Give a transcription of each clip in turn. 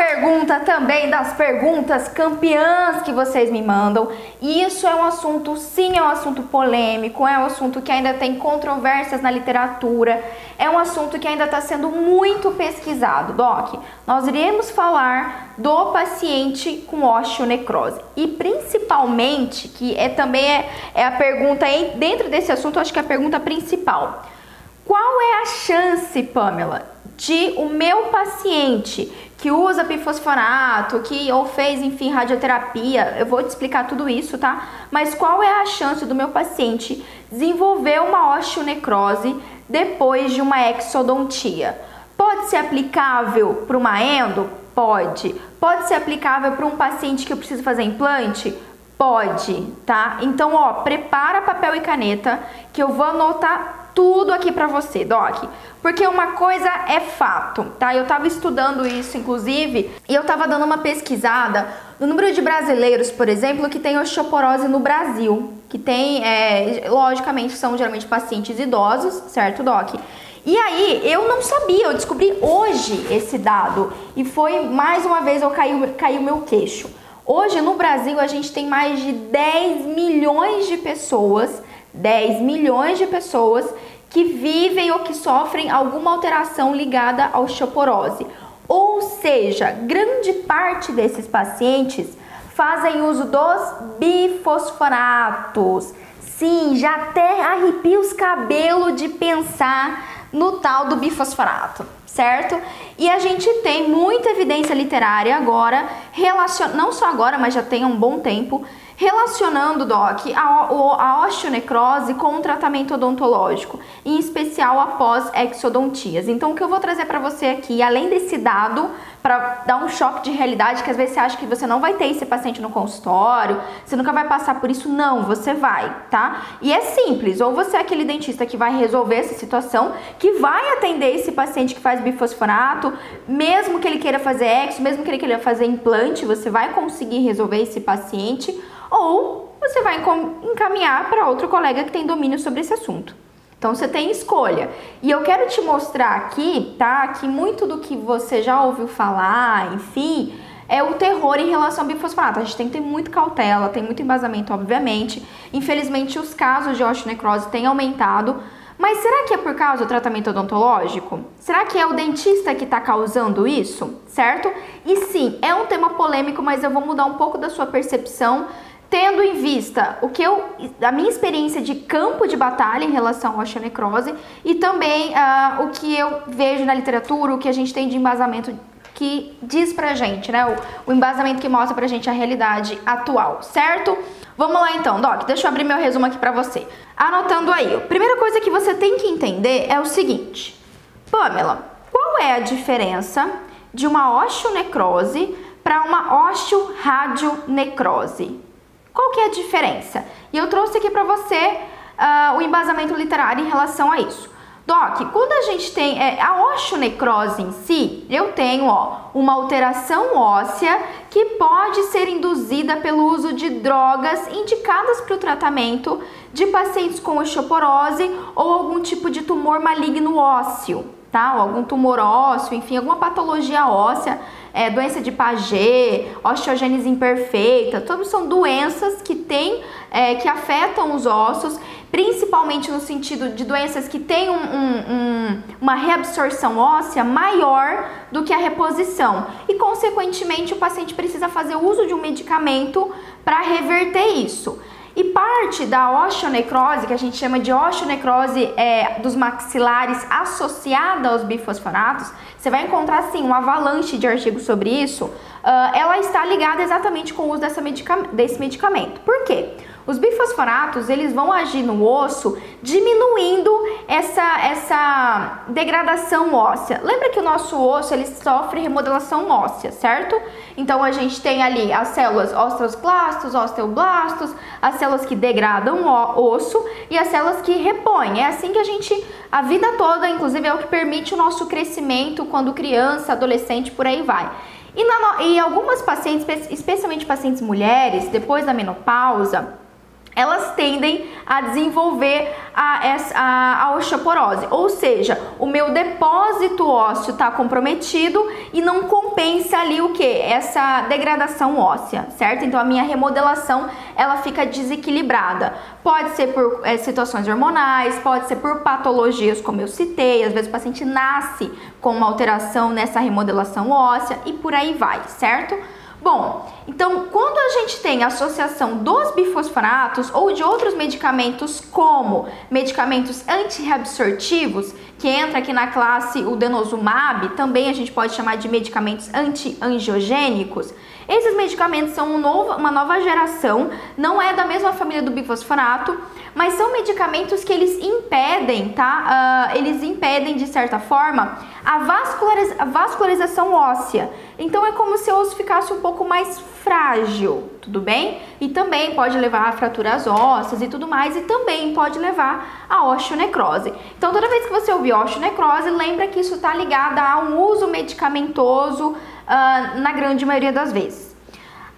pergunta também das perguntas campeãs que vocês me mandam. Isso é um assunto, sim, é um assunto polêmico, é um assunto que ainda tem controvérsias na literatura, é um assunto que ainda está sendo muito pesquisado. Doc, nós iremos falar do paciente com osteonecrose e principalmente, que é também é, é a pergunta dentro desse assunto, acho que é a pergunta principal. Qual é a chance, Pamela, de o meu paciente que usa bifosfonato, que ou fez, enfim, radioterapia, eu vou te explicar tudo isso, tá? Mas qual é a chance do meu paciente desenvolver uma osteonecrose depois de uma exodontia? Pode ser aplicável para uma endo? Pode. Pode ser aplicável para um paciente que eu preciso fazer implante? Pode, tá? Então, ó, prepara papel e caneta que eu vou anotar tudo aqui para você, Doc. Porque uma coisa é fato, tá? Eu tava estudando isso, inclusive, e eu tava dando uma pesquisada no número de brasileiros, por exemplo, que tem osteoporose no Brasil. Que tem, é, logicamente, são geralmente pacientes idosos, certo, Doc? E aí, eu não sabia, eu descobri hoje esse dado. E foi, mais uma vez, eu caí, caiu o meu queixo. Hoje, no Brasil, a gente tem mais de 10 milhões de pessoas 10 milhões de pessoas que vivem ou que sofrem alguma alteração ligada à osteoporose. Ou seja, grande parte desses pacientes fazem uso dos bifosfonatos. Sim, já até arrepia os cabelos de pensar no tal do bifosfonato, certo? E a gente tem muita evidência literária agora, relacion... não só agora, mas já tem um bom tempo, relacionando, Doc, a, osteonecrose com o tratamento odontológico, em especial após exodontias. Então, o que eu vou trazer para você aqui, além desse dado, para dar um choque de realidade, que às vezes você acha que você não vai ter esse paciente no consultório, você nunca vai passar por isso, não, você vai, tá? E é simples, ou você é aquele dentista que vai resolver essa situação, que vai atender esse paciente que faz bifosfonato, mesmo que ele queira fazer exo, mesmo que ele queira fazer implante, você vai conseguir resolver esse paciente ou você vai encaminhar para outro colega que tem domínio sobre esse assunto. Então você tem escolha. E eu quero te mostrar aqui, tá? Que muito do que você já ouviu falar, enfim, é o terror em relação ao bifosfonato. A gente tem que ter muita cautela, tem muito embasamento, obviamente. Infelizmente, os casos de osteonecrose têm aumentado. Mas será que é por causa do tratamento odontológico? Será que é o dentista que está causando isso? Certo? E sim, é um tema polêmico, mas eu vou mudar um pouco da sua percepção tendo em vista o que eu, a minha experiência de campo de batalha em relação à osteonecrose e também uh, o que eu vejo na literatura, o que a gente tem de embasamento que diz pra gente, né? O, o embasamento que mostra pra gente a realidade atual, certo? Vamos lá então, Doc, deixa eu abrir meu resumo aqui pra você. Anotando aí, a primeira coisa que você tem que entender é o seguinte: Pamela, qual é a diferença de uma osteonecrose para uma osteoradionecrose? Qual que é a diferença? E eu trouxe aqui para você uh, o embasamento literário em relação a isso. Doc, quando a gente tem é, a osteonecrose em si, eu tenho ó, uma alteração óssea que pode ser induzida pelo uso de drogas indicadas para o tratamento de pacientes com osteoporose ou algum tipo de tumor maligno ósseo, tá? Ou algum tumor ósseo, enfim, alguma patologia óssea é, doença de Paget, osteogênese imperfeita, todos são doenças que têm, é, que afetam os ossos, principalmente no sentido de doenças que têm um, um, um, uma reabsorção óssea maior do que a reposição. E, consequentemente, o paciente precisa fazer uso de um medicamento para reverter isso. E parte da osteonecrose, que a gente chama de osteonecrose é, dos maxilares associada aos bifosfonatos, você vai encontrar sim um avalanche de artigos sobre isso. Uh, ela está ligada exatamente com o uso medica desse medicamento. Por quê? Os bifosfonatos, eles vão agir no osso diminuindo essa, essa degradação óssea. Lembra que o nosso osso, ele sofre remodelação óssea, certo? Então, a gente tem ali as células osteoclastos, osteoblastos, as células que degradam o osso e as células que repõem. É assim que a gente, a vida toda, inclusive, é o que permite o nosso crescimento quando criança, adolescente, por aí vai. E, na, e algumas pacientes, especialmente pacientes mulheres, depois da menopausa, elas tendem a desenvolver a, a, a osteoporose, ou seja, o meu depósito ósseo está comprometido e não compensa ali o que? Essa degradação óssea, certo? Então a minha remodelação ela fica desequilibrada. Pode ser por é, situações hormonais, pode ser por patologias como eu citei, às vezes o paciente nasce com uma alteração nessa remodelação óssea e por aí vai, certo? Bom, então quando a gente tem associação dos bifosfonatos ou de outros medicamentos como medicamentos antirreabsortivos, que entra aqui na classe o denosumab, também a gente pode chamar de medicamentos antiangiogênicos, esses medicamentos são um novo, uma nova geração, não é da mesma família do bifosfonato, mas são medicamentos que eles impedem, tá? Uh, eles impedem, de certa forma, a, vasculariz a vascularização óssea. Então é como se o osso ficasse um pouco mais frágil, tudo bem? E também pode levar a fraturas ósseas e tudo mais, e também pode levar a osteonecrose. Então toda vez que você ouvir osteonecrose, lembra que isso está ligado a um uso medicamentoso uh, na grande maioria das vezes.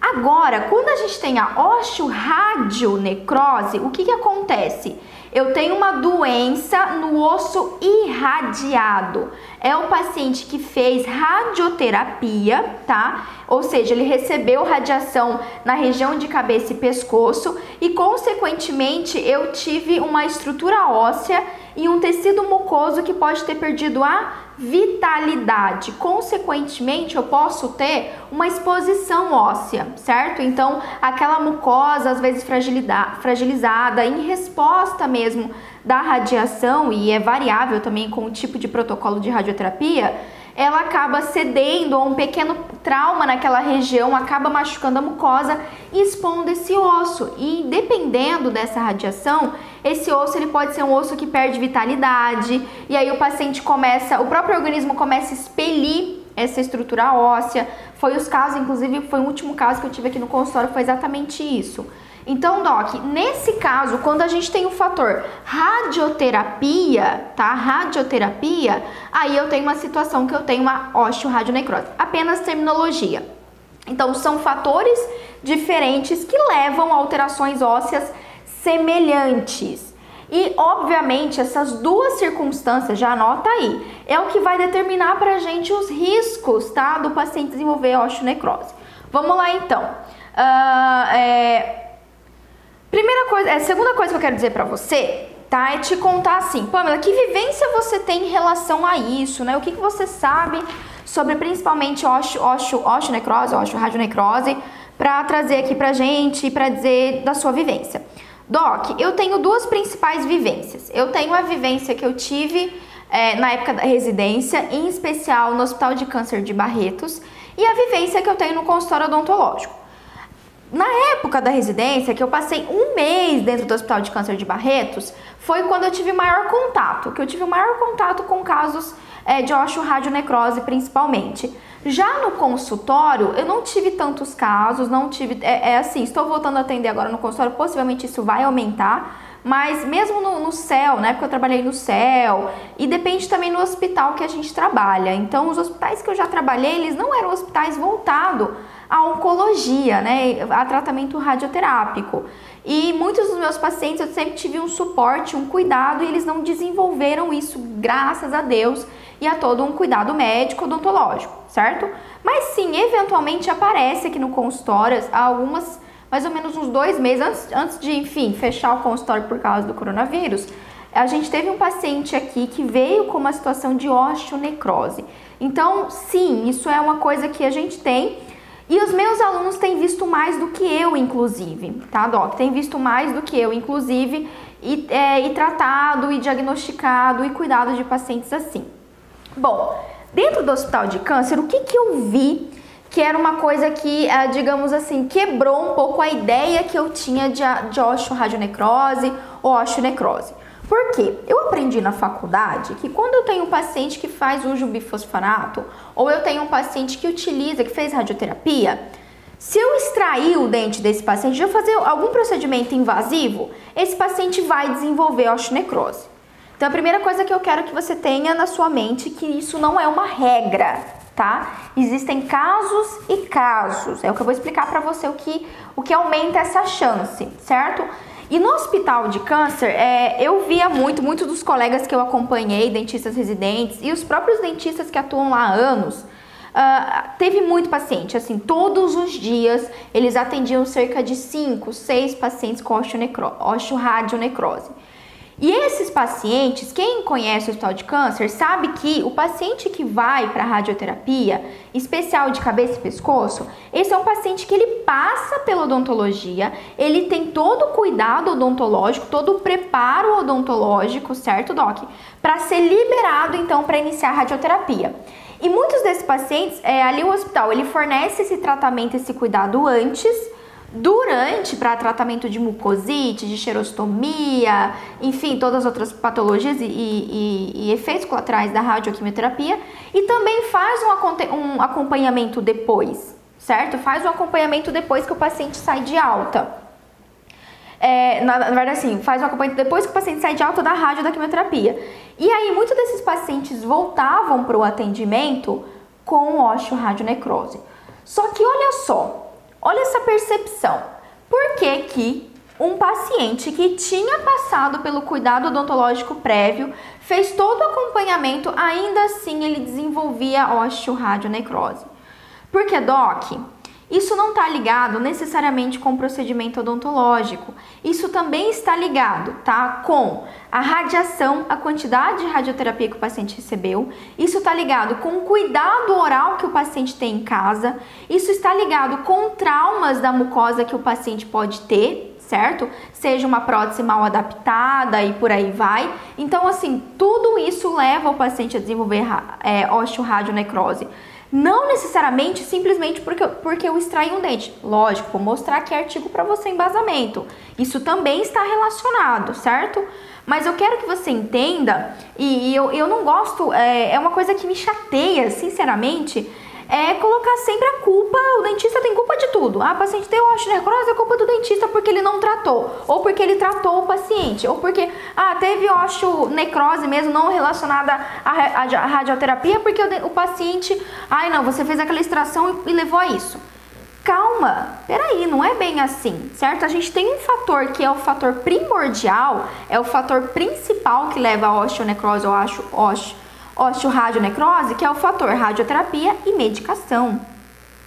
Agora, quando a gente tem a osteoradionecrose, o que, que acontece? Eu tenho uma doença no osso irradiado. É o paciente que fez radioterapia, tá? Ou seja, ele recebeu radiação na região de cabeça e pescoço e, consequentemente, eu tive uma estrutura óssea e um tecido mucoso que pode ter perdido a vitalidade. Consequentemente, eu posso ter uma exposição óssea, certo? Então, aquela mucosa às vezes fragilizada em resposta mesmo da radiação e é variável também com o tipo de protocolo de radioterapia, ela acaba cedendo a um pequeno trauma naquela região, acaba machucando a mucosa e expondo esse osso. E dependendo dessa radiação, esse osso ele pode ser um osso que perde vitalidade, e aí o paciente começa, o próprio organismo começa a expelir essa estrutura óssea. Foi os casos, inclusive, foi o último caso que eu tive aqui no consultório, foi exatamente isso. Então, Doc, nesse caso, quando a gente tem o fator radioterapia, tá? Radioterapia, aí eu tenho uma situação que eu tenho uma osteoradionecrose. Apenas terminologia. Então, são fatores diferentes que levam a alterações ósseas semelhantes. E, obviamente, essas duas circunstâncias, já anota aí, é o que vai determinar pra gente os riscos, tá? Do paciente desenvolver osteonecrose. Vamos lá, então. Uh, é, Primeira coisa, é, segunda coisa que eu quero dizer para você, tá? É te contar assim, Pamela, que vivência você tem em relação a isso, né? O que, que você sabe sobre principalmente osteonecrose, osteo, osteonecrose, osteoradionecrose, para trazer aqui pra gente e para dizer da sua vivência. Doc, eu tenho duas principais vivências. Eu tenho a vivência que eu tive é, na época da residência, em especial no Hospital de Câncer de Barretos, e a vivência que eu tenho no consultório odontológico. Na época da residência, que eu passei um mês dentro do Hospital de Câncer de Barretos, foi quando eu tive maior contato, que eu tive maior contato com casos é, de osteoradionecrose principalmente. Já no consultório, eu não tive tantos casos, não tive. É, é, assim, estou voltando a atender agora no consultório, possivelmente isso vai aumentar, mas mesmo no, no céu, né? Porque eu trabalhei no céu, e depende também no hospital que a gente trabalha. Então, os hospitais que eu já trabalhei, eles não eram hospitais voltados a oncologia, né, a tratamento radioterápico. E muitos dos meus pacientes eu sempre tive um suporte, um cuidado e eles não desenvolveram isso, graças a Deus, e a todo um cuidado médico odontológico, certo? Mas sim, eventualmente aparece aqui no consultório algumas, mais ou menos uns dois meses antes, antes de, enfim, fechar o consultório por causa do coronavírus. A gente teve um paciente aqui que veio com uma situação de osteonecrose. Então, sim, isso é uma coisa que a gente tem e os meus alunos têm visto mais do que eu, inclusive, tá, Doc? Tem visto mais do que eu, inclusive, e, é, e tratado, e diagnosticado, e cuidado de pacientes assim. Bom, dentro do hospital de câncer, o que, que eu vi que era uma coisa que, é, digamos assim, quebrou um pouco a ideia que eu tinha de, de osteoradionecrose ou osteonecrose? Por quê? Eu aprendi na faculdade que quando eu tenho um paciente que faz uso bifosfonato ou eu tenho um paciente que utiliza, que fez radioterapia, se eu extrair o dente desse paciente, eu fazer algum procedimento invasivo, esse paciente vai desenvolver osteonecrose. Então a primeira coisa que eu quero que você tenha na sua mente é que isso não é uma regra, tá? Existem casos e casos. É o que eu vou explicar para você o que, o que aumenta essa chance, certo? E no hospital de câncer, é, eu via muito, muitos dos colegas que eu acompanhei, dentistas residentes e os próprios dentistas que atuam lá há anos, uh, teve muito paciente. Assim, todos os dias eles atendiam cerca de 5, 6 pacientes com osteoradionecrose. E esses pacientes, quem conhece o hospital de câncer, sabe que o paciente que vai para radioterapia, especial de cabeça e pescoço, esse é um paciente que ele passa pela odontologia, ele tem todo o cuidado odontológico, todo o preparo odontológico, certo, Doc? Para ser liberado então para iniciar a radioterapia. E muitos desses pacientes, é, ali o hospital, ele fornece esse tratamento, esse cuidado antes Durante, para tratamento de mucosite, de xerostomia, enfim, todas as outras patologias e, e, e efeitos colaterais da radioquimioterapia. E também faz um, um acompanhamento depois, certo? Faz um acompanhamento depois que o paciente sai de alta. É, na, na, verdade, assim, faz um acompanhamento depois que o paciente sai de alta da rádio da quimioterapia. E aí, muitos desses pacientes voltavam para o atendimento com osteoradionecrose. Só que olha só, Olha essa percepção. Por que que um paciente que tinha passado pelo cuidado odontológico prévio, fez todo o acompanhamento, ainda assim ele desenvolvia osteoradionecrose? Porque, doc, isso não está ligado necessariamente com o procedimento odontológico. Isso também está ligado, tá? Com a radiação, a quantidade de radioterapia que o paciente recebeu. Isso está ligado com o cuidado oral que o paciente tem em casa. Isso está ligado com traumas da mucosa que o paciente pode ter, certo? Seja uma prótese mal adaptada e por aí vai. Então, assim, tudo isso leva o paciente a desenvolver é, osteoradionecrose. Não necessariamente simplesmente porque, porque eu extraí um dente. Lógico, vou mostrar aqui artigo para você embasamento. Isso também está relacionado, certo? Mas eu quero que você entenda, e, e eu, eu não gosto, é, é uma coisa que me chateia, sinceramente, é colocar sempre a culpa, o dentista tem culpa de tudo. Ah, o paciente tem osteonecrose, é culpa do dentista porque ele não tratou, ou porque ele tratou o paciente, ou porque, ah, teve osteonecrose mesmo não relacionada à, radioterapia porque o, o, paciente, ai não, você fez aquela extração e, e levou a isso. Calma, peraí, não é bem assim, certo? A gente tem um fator que é o fator primordial, é o fator principal que leva a osteonecrose ou osteonecrose osteoradionecrose, que é o fator radioterapia e medicação.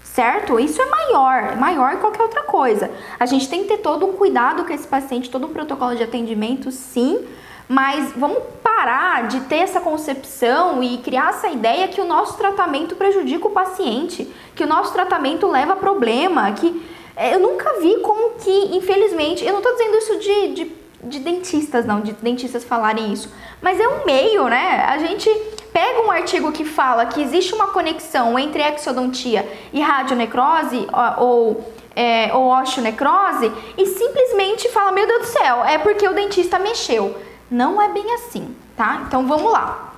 Certo? Isso é maior, é maior que qualquer outra coisa. A gente tem que ter todo um cuidado com esse paciente, todo um protocolo de atendimento, sim, mas vamos parar de ter essa concepção e criar essa ideia que o nosso tratamento prejudica o paciente, que o nosso tratamento leva a problema, que é, eu nunca vi como que, infelizmente, eu não estou dizendo isso de, de, de dentistas, não, de dentistas falarem isso, mas é um meio, né? A gente pega um artigo que fala que existe uma conexão entre exodontia e radionecrose ou, é, ou osteonecrose e simplesmente fala, meu Deus do céu, é porque o dentista mexeu. Não é bem assim, tá? Então vamos lá.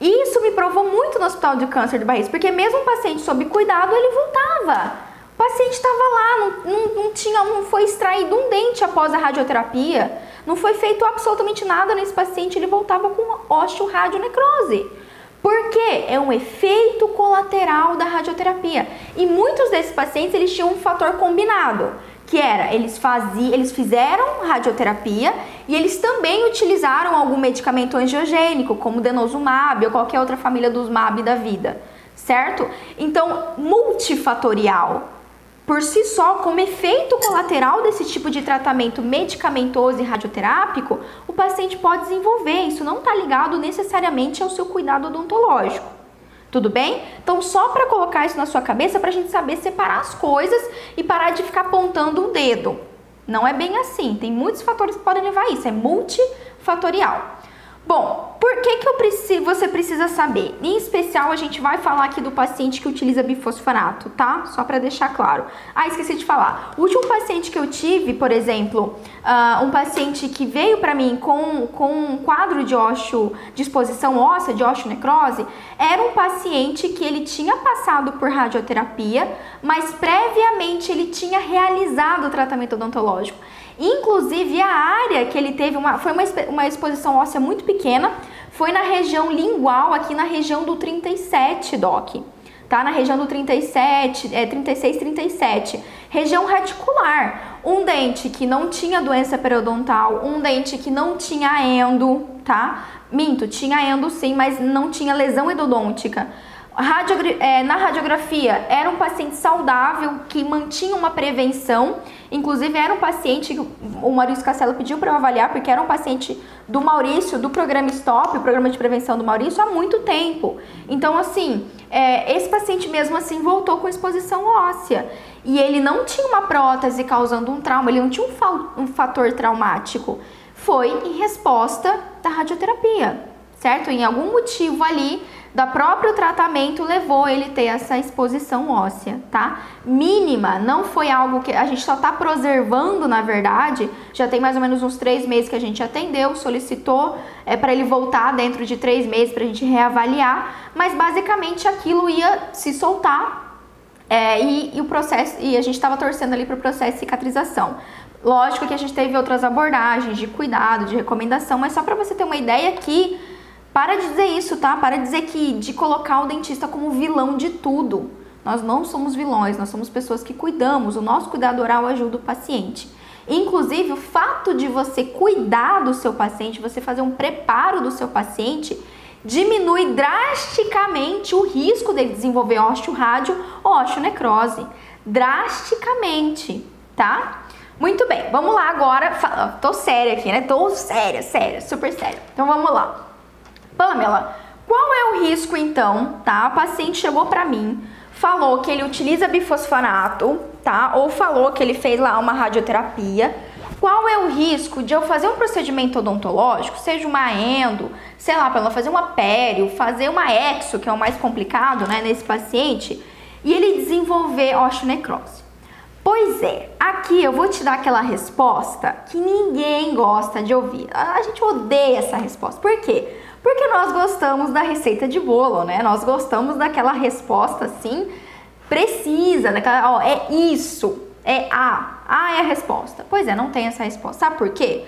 Isso me provou muito no hospital de câncer de barriga, porque mesmo o paciente sob cuidado, ele voltava. O paciente estava lá, não, não, não, tinha, não foi extraído um dente após a radioterapia. Não foi feito absolutamente nada nesse paciente, ele voltava com osteoradionecrose. Por quê? É um efeito colateral da radioterapia. E muitos desses pacientes eles tinham um fator combinado, que era eles faziam, eles fizeram radioterapia e eles também utilizaram algum medicamento angiogênico, como denosumab ou qualquer outra família dos MAB da vida, certo? Então, multifatorial por si só, como efeito colateral desse tipo de tratamento medicamentoso e radioterápico, o paciente pode desenvolver. Isso não está ligado necessariamente ao seu cuidado odontológico. Tudo bem? Então, só para colocar isso na sua cabeça, para a gente saber separar as coisas e parar de ficar apontando o dedo. Não é bem assim. Tem muitos fatores que podem levar a isso. É multifatorial. Bom, por que, que eu preciso, você precisa saber? Em especial, a gente vai falar aqui do paciente que utiliza bifosfonato, tá? Só para deixar claro. Ah, esqueci de falar. O último paciente que eu tive, por exemplo, uh, um paciente que veio para mim com, com um quadro de ósseo, de exposição óssea, de osteonecrose, era um paciente que ele tinha passado por radioterapia, mas previamente ele tinha realizado o tratamento odontológico. Inclusive, a área que ele teve uma, foi uma, uma exposição óssea muito pequena, foi na região lingual, aqui na região do 37, Doc. Tá na região do 37, é 36, 37. Região reticular. Um dente que não tinha doença periodontal, um dente que não tinha endo, tá? Minto, tinha endo sim, mas não tinha lesão endodôntica. Radiogra é, na radiografia, era um paciente saudável que mantinha uma prevenção. Inclusive, era um paciente que o Maurício Castelo pediu para eu avaliar, porque era um paciente do Maurício, do programa STOP, o programa de prevenção do Maurício, há muito tempo. Então, assim, é, esse paciente mesmo assim voltou com exposição óssea. E ele não tinha uma prótese causando um trauma, ele não tinha um, fa um fator traumático. Foi em resposta da radioterapia, certo? Em algum motivo ali da próprio tratamento levou ele ter essa exposição óssea, tá? Mínima, não foi algo que a gente só tá preservando, na verdade. Já tem mais ou menos uns três meses que a gente atendeu, solicitou é, para ele voltar dentro de três meses para a gente reavaliar, mas basicamente aquilo ia se soltar é, e, e, o processo e a gente estava torcendo ali para o processo de cicatrização. Lógico que a gente teve outras abordagens de cuidado, de recomendação, mas só para você ter uma ideia que para de dizer isso, tá? Para de dizer que de colocar o dentista como vilão de tudo. Nós não somos vilões, nós somos pessoas que cuidamos. O nosso cuidado oral ajuda o paciente. Inclusive, o fato de você cuidar do seu paciente, você fazer um preparo do seu paciente, diminui drasticamente o risco dele desenvolver osteorádio ou osteonecrose. Drasticamente, tá? Muito bem, vamos lá agora. Tô séria aqui, né? Tô séria, séria, super séria. Então vamos lá. Pamela, qual é o risco então, tá? A paciente chegou para mim, falou que ele utiliza bifosfonato, tá? Ou falou que ele fez lá uma radioterapia. Qual é o risco de eu fazer um procedimento odontológico, seja uma endo, sei lá, para ela fazer uma pério, fazer uma exo, que é o mais complicado, né, nesse paciente, e ele desenvolver osteonecrose? Pois é, aqui eu vou te dar aquela resposta que ninguém gosta de ouvir. A gente odeia essa resposta. Por quê? Porque nós gostamos da receita de bolo, né? Nós gostamos daquela resposta assim precisa, daquela, ó, é isso, é A. A é a resposta. Pois é, não tem essa resposta. Sabe por quê?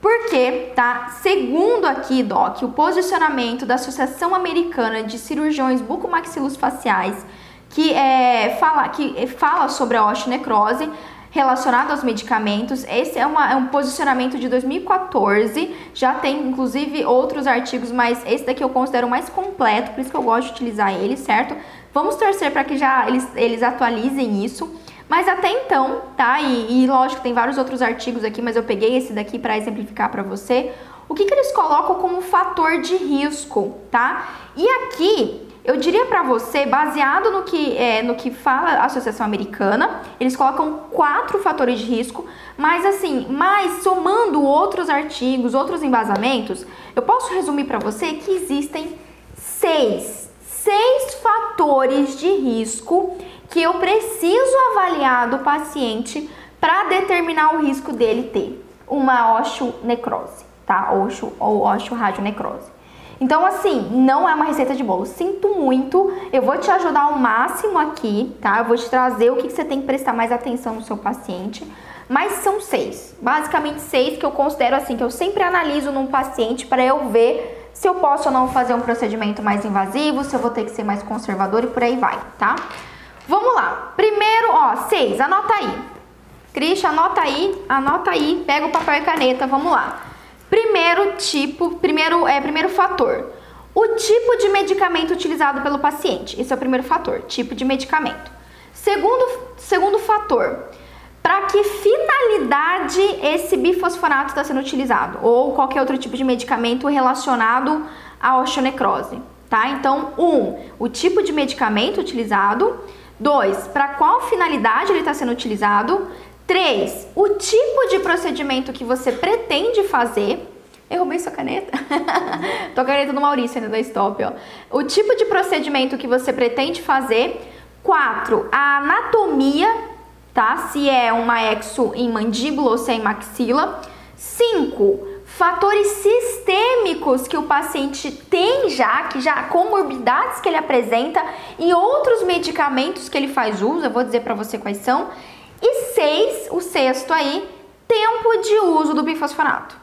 Porque, tá? Segundo aqui, Doc, o posicionamento da Associação Americana de Cirurgiões Bucomaxilofaciais, que é, fala, que fala sobre a osteonecrose, relacionado aos medicamentos. Esse é, uma, é, um posicionamento de 2014, já tem inclusive outros artigos, mas esse daqui eu considero mais completo, por isso que eu gosto de utilizar ele, certo? Vamos torcer para que já eles, eles atualizem isso. Mas até então, tá? E, e lógico, tem vários outros artigos aqui, mas eu peguei esse daqui para exemplificar para você. O que, que eles colocam como fator de risco, tá? E aqui eu diria para você, baseado no que, é, no que fala a Associação Americana, eles colocam quatro fatores de risco, mas assim, mais somando outros artigos, outros embasamentos, eu posso resumir para você que existem seis, seis fatores de risco que eu preciso avaliar do paciente para determinar o risco dele ter uma osteonecrose, tá? Oxo, ou osteoradionecrose. Então, assim, não é uma receita de bolo. Sinto muito, eu vou te ajudar ao máximo aqui, tá? Eu vou te trazer o que você tem que prestar mais atenção no seu paciente. Mas são seis, basicamente seis que eu considero assim, que eu sempre analiso num paciente para eu ver se eu posso ou não fazer um procedimento mais invasivo, se eu vou ter que ser mais conservador e por aí vai, tá? Vamos lá. Primeiro, ó, seis, anota aí. Christian, anota aí, anota aí, pega o papel e caneta, vamos lá. Primeiro tipo, primeiro, é, primeiro fator, o tipo de medicamento utilizado pelo paciente. Esse é o primeiro fator, tipo de medicamento. Segundo, segundo fator, para que finalidade esse bifosfonato está sendo utilizado ou qualquer outro tipo de medicamento relacionado à osteonecrose, tá? Então, um, o tipo de medicamento utilizado. Dois, para qual finalidade ele está sendo utilizado. 3. O tipo de procedimento que você pretende fazer. Eu roubei sua caneta? Tô a caneta do Maurício ainda da Stop, ó. O tipo de procedimento que você pretende fazer. 4. A anatomia, tá? Se é uma exo em mandíbula ou se é em maxila. 5. Fatores sistêmicos que o paciente tem já, que já comorbidades que ele apresenta e outros medicamentos que ele faz uso, eu vou dizer para você quais são. E seis, o sexto aí, tempo de uso do bifosfonato,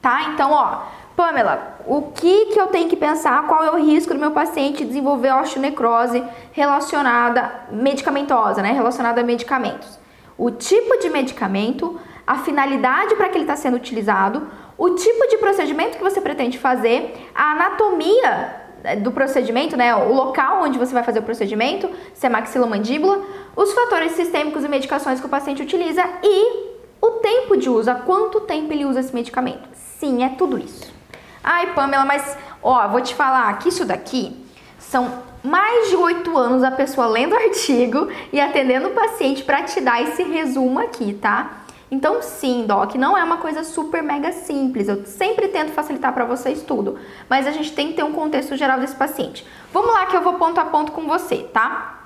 tá? Então, ó, Pamela, o que, que eu tenho que pensar? Qual é o risco do meu paciente desenvolver osteonecrose relacionada, medicamentosa, né? Relacionada a medicamentos. O tipo de medicamento, a finalidade para que ele está sendo utilizado, o tipo de procedimento que você pretende fazer, a anatomia eh, do procedimento, né, o local onde você vai fazer o procedimento, se é maxilomandíbula, os fatores sistêmicos e medicações que o paciente utiliza e o tempo de uso, há quanto tempo ele usa esse medicamento. Sim, é tudo isso. Ai, Pamela, mas ó, vou te falar que isso daqui são mais de oito anos a pessoa lendo o artigo e atendendo o paciente para te dar esse resumo aqui, tá? Então, sim, Doc, não é uma coisa super mega simples. Eu sempre tento facilitar para vocês tudo, mas a gente tem que ter um contexto geral desse paciente. Vamos lá que eu vou ponto a ponto com você, tá?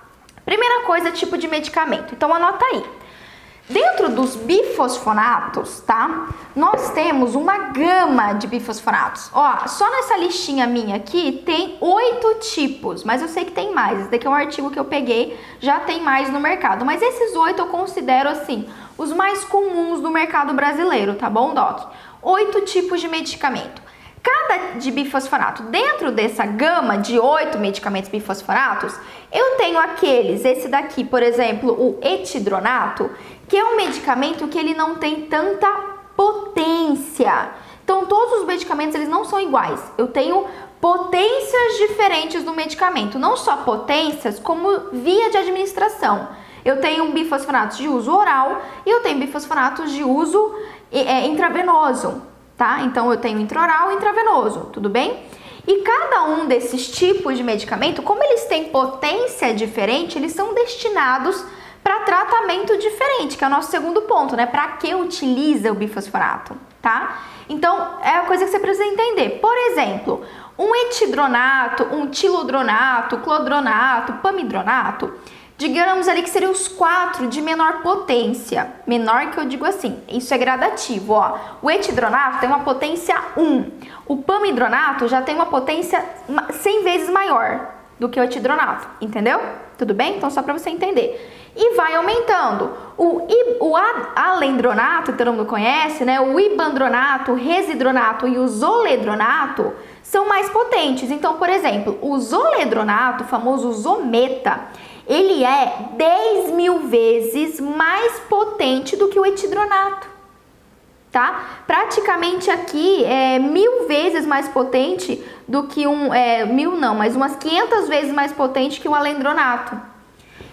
Primeira coisa, tipo de medicamento. Então, anota aí. Dentro dos bifosfonatos, tá? Nós temos uma gama de bifosfonatos. Ó, só nessa listinha minha aqui tem oito tipos, mas eu sei que tem mais. Esse daqui é um artigo que eu peguei, já tem mais no mercado. Mas esses oito eu considero assim os mais comuns do mercado brasileiro, tá bom, Doc? Oito tipos de medicamento. Cada de bifosfonato, dentro dessa gama de oito medicamentos bifosfonatos, eu tenho aqueles, esse daqui, por exemplo, o etidronato, que é um medicamento que ele não tem tanta potência. Então, todos os medicamentos eles não são iguais. Eu tenho potências diferentes do medicamento, não só potências, como via de administração. Eu tenho bifosfonatos de uso oral e eu tenho bifosfonatos de uso é, intravenoso, tá? Então eu tenho intraoral e intravenoso, tudo bem? E cada um desses tipos de medicamento, como eles têm potência diferente, eles são destinados para tratamento diferente, que é o nosso segundo ponto, né? Para que utiliza o bifosfonato, tá? Então, é a coisa que você precisa entender. Por exemplo, um etidronato, um tilodronato, clodronato, pamidronato, digamos ali que seriam os quatro de menor potência. Menor que eu digo assim, isso é gradativo, ó. O etidronato tem uma potência 1. O pamidronato já tem uma potência 100 vezes maior do que o etidronato, entendeu? Tudo bem? Então só para você entender. E vai aumentando. O, o alendronato, que todo mundo conhece, né? O ibandronato, o residronato e o zoledronato são mais potentes. Então, por exemplo, o zoledronato, famoso zometa, ele é 10 mil vezes mais potente do que o etidronato, tá? Praticamente aqui é mil vezes mais potente do que um, é, mil não, mas umas 500 vezes mais potente que o alendronato.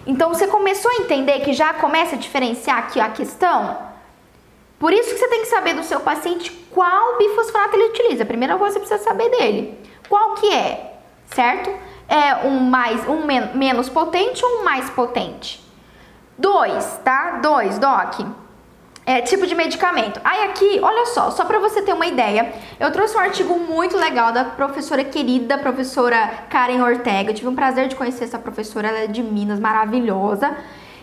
Então você começou a entender que já começa a diferenciar aqui a questão? Por isso que você tem que saber do seu paciente qual bifosfonato ele utiliza. A primeira coisa você precisa saber dele. Qual que é, certo? É um mais um men menos potente ou um mais potente? Dois, tá? Dois, Doc. É, tipo de medicamento. Aí aqui, olha só, só para você ter uma ideia, eu trouxe um artigo muito legal da professora querida, professora Karen Ortega. Eu tive um prazer de conhecer essa professora, ela é de Minas, maravilhosa.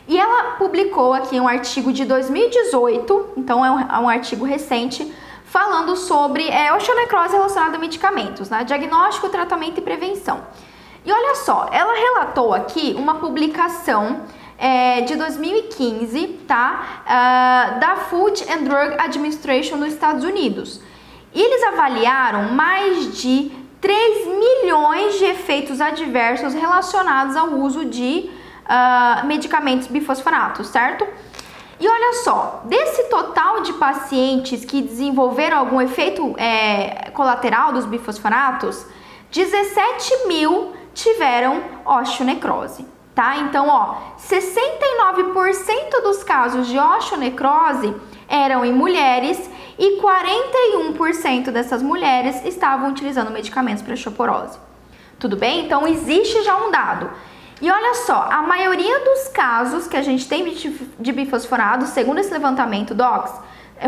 E ela publicou aqui um artigo de 2018, então é um, é um artigo recente, falando sobre é, osteonecrose relacionada a medicamentos, né? Diagnóstico, tratamento e prevenção. E olha só, ela relatou aqui uma publicação é, de 2015, tá? Uh, da Food and Drug Administration nos Estados Unidos. Eles avaliaram mais de 3 milhões de efeitos adversos relacionados ao uso de uh, medicamentos bifosfonatos, certo? E olha só, desse total de pacientes que desenvolveram algum efeito é, colateral dos bifosfonatos, 17 mil tiveram osteonecrose, tá? Então, ó, 69% dos casos de osteonecrose eram em mulheres e 41% dessas mulheres estavam utilizando medicamentos para osteoporose. Tudo bem? Então, existe já um dado. E olha só, a maioria dos casos que a gente tem de bifosforado, segundo esse levantamento, DOCS,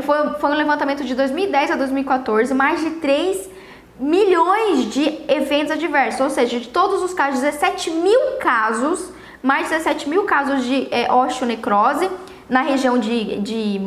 foi, foi um levantamento de 2010 a 2014, mais de 3 milhões de eventos adversos, ou seja, de todos os casos, 17 mil casos, mais de 17 mil casos de é, osteonecrose na região de, de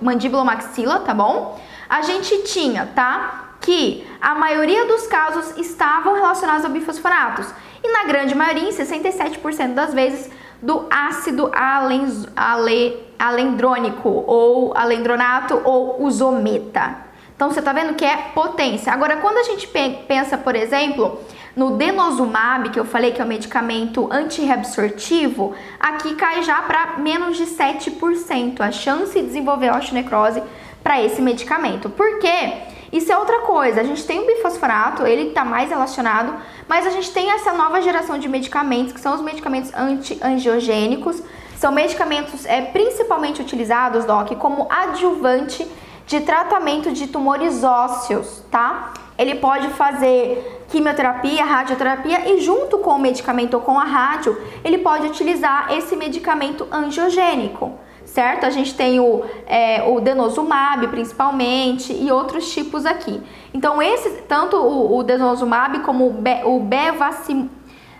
mandíbula maxila, tá bom? A gente tinha, tá? Que a maioria dos casos estavam relacionados a bifosfonatos. E na grande maioria, em 67% das vezes, do ácido alen, ale, alendrônico ou alendronato ou usometa. Então você está vendo que é potência. Agora, quando a gente pensa, por exemplo, no denosumab, que eu falei que é um medicamento antirreabsortivo, aqui cai já para menos de 7% a chance de desenvolver osteonecrose para esse medicamento. Por quê? Isso é outra coisa. A gente tem o bifosforato, ele está mais relacionado, mas a gente tem essa nova geração de medicamentos, que são os medicamentos anti-angiogênicos. São medicamentos é, principalmente utilizados, Doc, como adjuvante de tratamento de tumores ósseos, tá? Ele pode fazer quimioterapia, radioterapia e junto com o medicamento ou com a rádio, ele pode utilizar esse medicamento angiogênico, certo? A gente tem o, é, o denosumab principalmente e outros tipos aqui. Então esse, tanto o, o denosumab como o, be, o bevacim,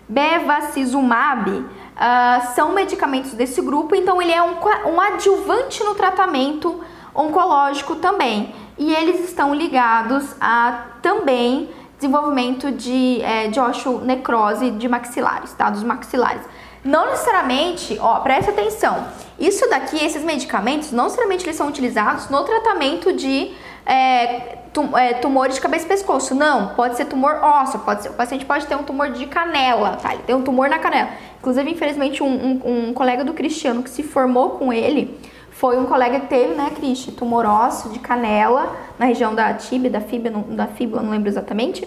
bevacizumab uh, são medicamentos desse grupo, então ele é um, um adjuvante no tratamento oncológico também. E eles estão ligados a também desenvolvimento de, é, de osteonecrose de maxilares, tá? Dos maxilares. Não necessariamente, ó, presta atenção. Isso daqui, esses medicamentos, não necessariamente eles são utilizados no tratamento de é, é, tumores de cabeça e pescoço. Não, pode ser tumor ósseo, pode ser, o paciente pode ter um tumor de canela, tá? Ele tem um tumor na canela. Inclusive, infelizmente, um, um, um colega do Cristiano que se formou com ele foi um colega que teve, né, Cristi, tumor ósseo de canela na região da tibia, da fíbula, da fíbula, não lembro exatamente.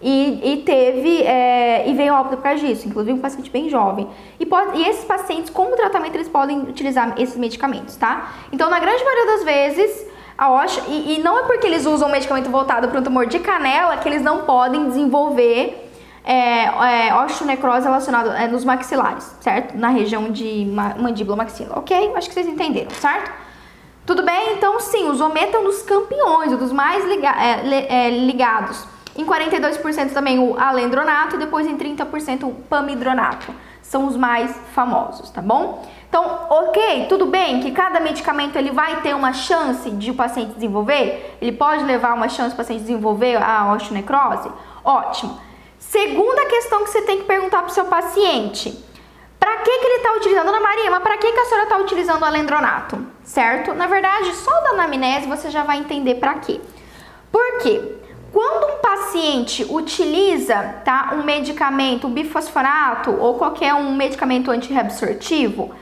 E, e teve é, e veio óbito por causa disso, inclusive um paciente bem jovem. E, pode, e esses pacientes, como tratamento, eles podem utilizar esses medicamentos, tá? Então, na grande maioria das vezes, a e, e não é porque eles usam um medicamento voltado para um tumor de canela que eles não podem desenvolver é, é, osteonecrose relacionada é, nos maxilares, certo? Na região de mandíbula maxila, ok? Acho que vocês entenderam, certo? Tudo bem? Então, sim, os ometa é um dos campeões, um dos mais liga é, é, ligados. Em 42% também o alendronato e depois em 30% o pamidronato. São os mais famosos, tá bom? Então, ok, tudo bem que cada medicamento ele vai ter uma chance de o paciente desenvolver? Ele pode levar uma chance do paciente desenvolver a osteonecrose? Ótimo. Segunda questão que você tem que perguntar para o seu paciente. Para que, que ele está utilizando, Ana Maria, mas para que, que a senhora está utilizando o alendronato? Certo? Na verdade, só da anamnese você já vai entender para quê. Por quê? Quando um paciente utiliza tá, um medicamento, um bifosforato ou qualquer um medicamento antirreabsortivo,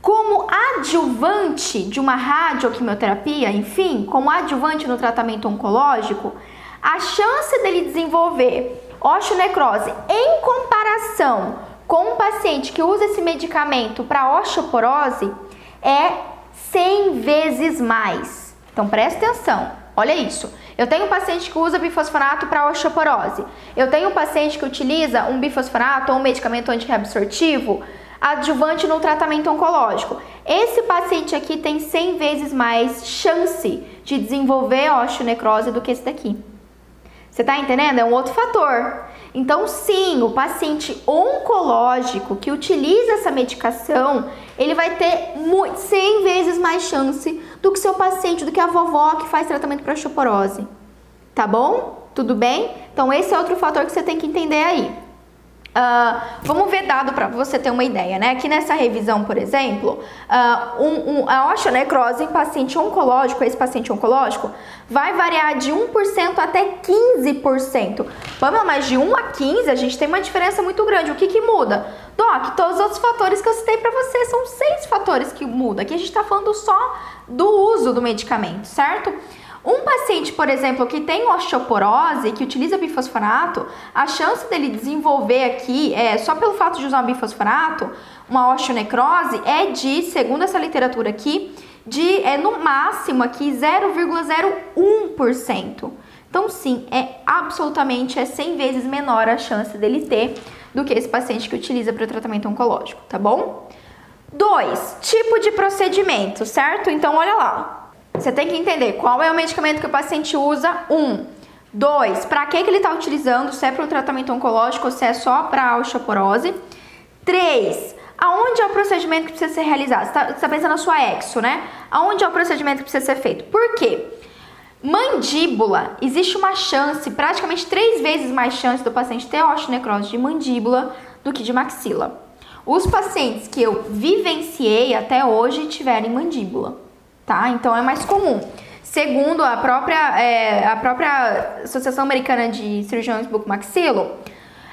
como adjuvante de uma radioquimioterapia, enfim, como adjuvante no tratamento oncológico, a chance dele desenvolver Osteonecrose, em comparação com um paciente que usa esse medicamento para osteoporose, é 100 vezes mais. Então presta atenção, olha isso. Eu tenho um paciente que usa bifosfonato para osteoporose. Eu tenho um paciente que utiliza um bifosfonato ou um medicamento antirreabsortivo adjuvante no tratamento oncológico. Esse paciente aqui tem 100 vezes mais chance de desenvolver osteonecrose do que esse daqui. Você está entendendo? É um outro fator. Então, sim, o paciente oncológico que utiliza essa medicação, ele vai ter 100 vezes mais chance do que seu paciente, do que a vovó que faz tratamento para osteoporose. Tá bom? Tudo bem? Então, esse é outro fator que você tem que entender aí. Uh, vamos ver dado para você ter uma ideia, né? Aqui nessa revisão, por exemplo, uh, um, um, a osteonecrose em paciente oncológico, esse paciente oncológico, vai variar de 1% até 15%. Vamos mas de 1 a 15 a gente tem uma diferença muito grande. O que que muda? Doc, todos os outros fatores que eu citei para você são seis fatores que mudam. Aqui a gente está falando só do uso do medicamento, certo? Um paciente, por exemplo, que tem osteoporose, que utiliza bifosfonato, a chance dele desenvolver aqui, é, só pelo fato de usar bifosfonato, uma osteonecrose, é de, segundo essa literatura aqui, de é no máximo aqui 0,01%. Então, sim, é absolutamente é 100 vezes menor a chance dele ter do que esse paciente que utiliza para o tratamento oncológico, tá bom? Dois, tipo de procedimento, certo? Então, olha lá. Você tem que entender qual é o medicamento que o paciente usa. Um. Dois, para que, que ele está utilizando, se é para um tratamento oncológico ou se é só para osteoporose. Três, aonde é o procedimento que precisa ser realizado? Você está tá pensando na sua exo, né? Aonde é o procedimento que precisa ser feito? Por quê? Mandíbula, existe uma chance, praticamente três vezes mais chance do paciente ter osteonecrose de mandíbula do que de maxila. Os pacientes que eu vivenciei até hoje tiveram mandíbula, tá? Então é mais comum. Segundo a própria, é, a própria Associação Americana de Cirurgiões Bucomaxilo,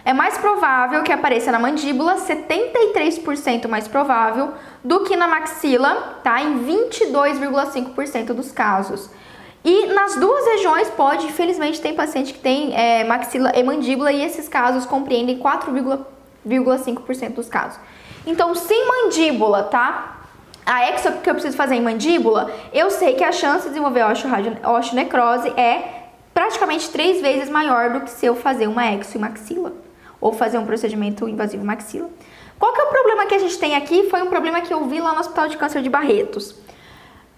é mais provável que apareça na mandíbula, 73% mais provável, do que na maxila, tá? Em 22,5% dos casos. E nas duas regiões pode, infelizmente, tem paciente que tem é, maxila e mandíbula e esses casos compreendem 4,5% dos casos. Então, sem mandíbula, tá? A exo que eu preciso fazer em mandíbula, eu sei que a chance de desenvolver osteonecrose é praticamente três vezes maior do que se eu fazer uma exo e maxila ou fazer um procedimento invasivo maxila. Qual que é o problema que a gente tem aqui? Foi um problema que eu vi lá no Hospital de Câncer de Barretos.